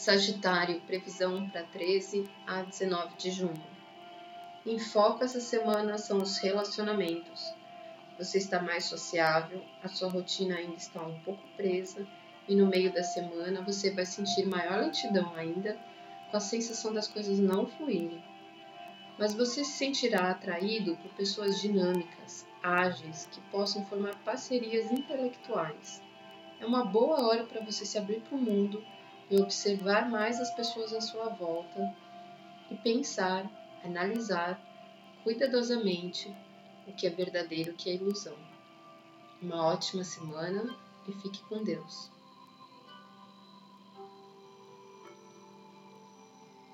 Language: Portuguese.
Sagitário, previsão para 13 a 19 de junho. Em foco essa semana são os relacionamentos. Você está mais sociável, a sua rotina ainda está um pouco presa e no meio da semana você vai sentir maior lentidão ainda, com a sensação das coisas não fluírem. Mas você se sentirá atraído por pessoas dinâmicas, ágeis, que possam formar parcerias intelectuais. É uma boa hora para você se abrir para o mundo e observar mais as pessoas à sua volta e pensar, analisar cuidadosamente o que é verdadeiro e o que é ilusão. Uma ótima semana e fique com Deus.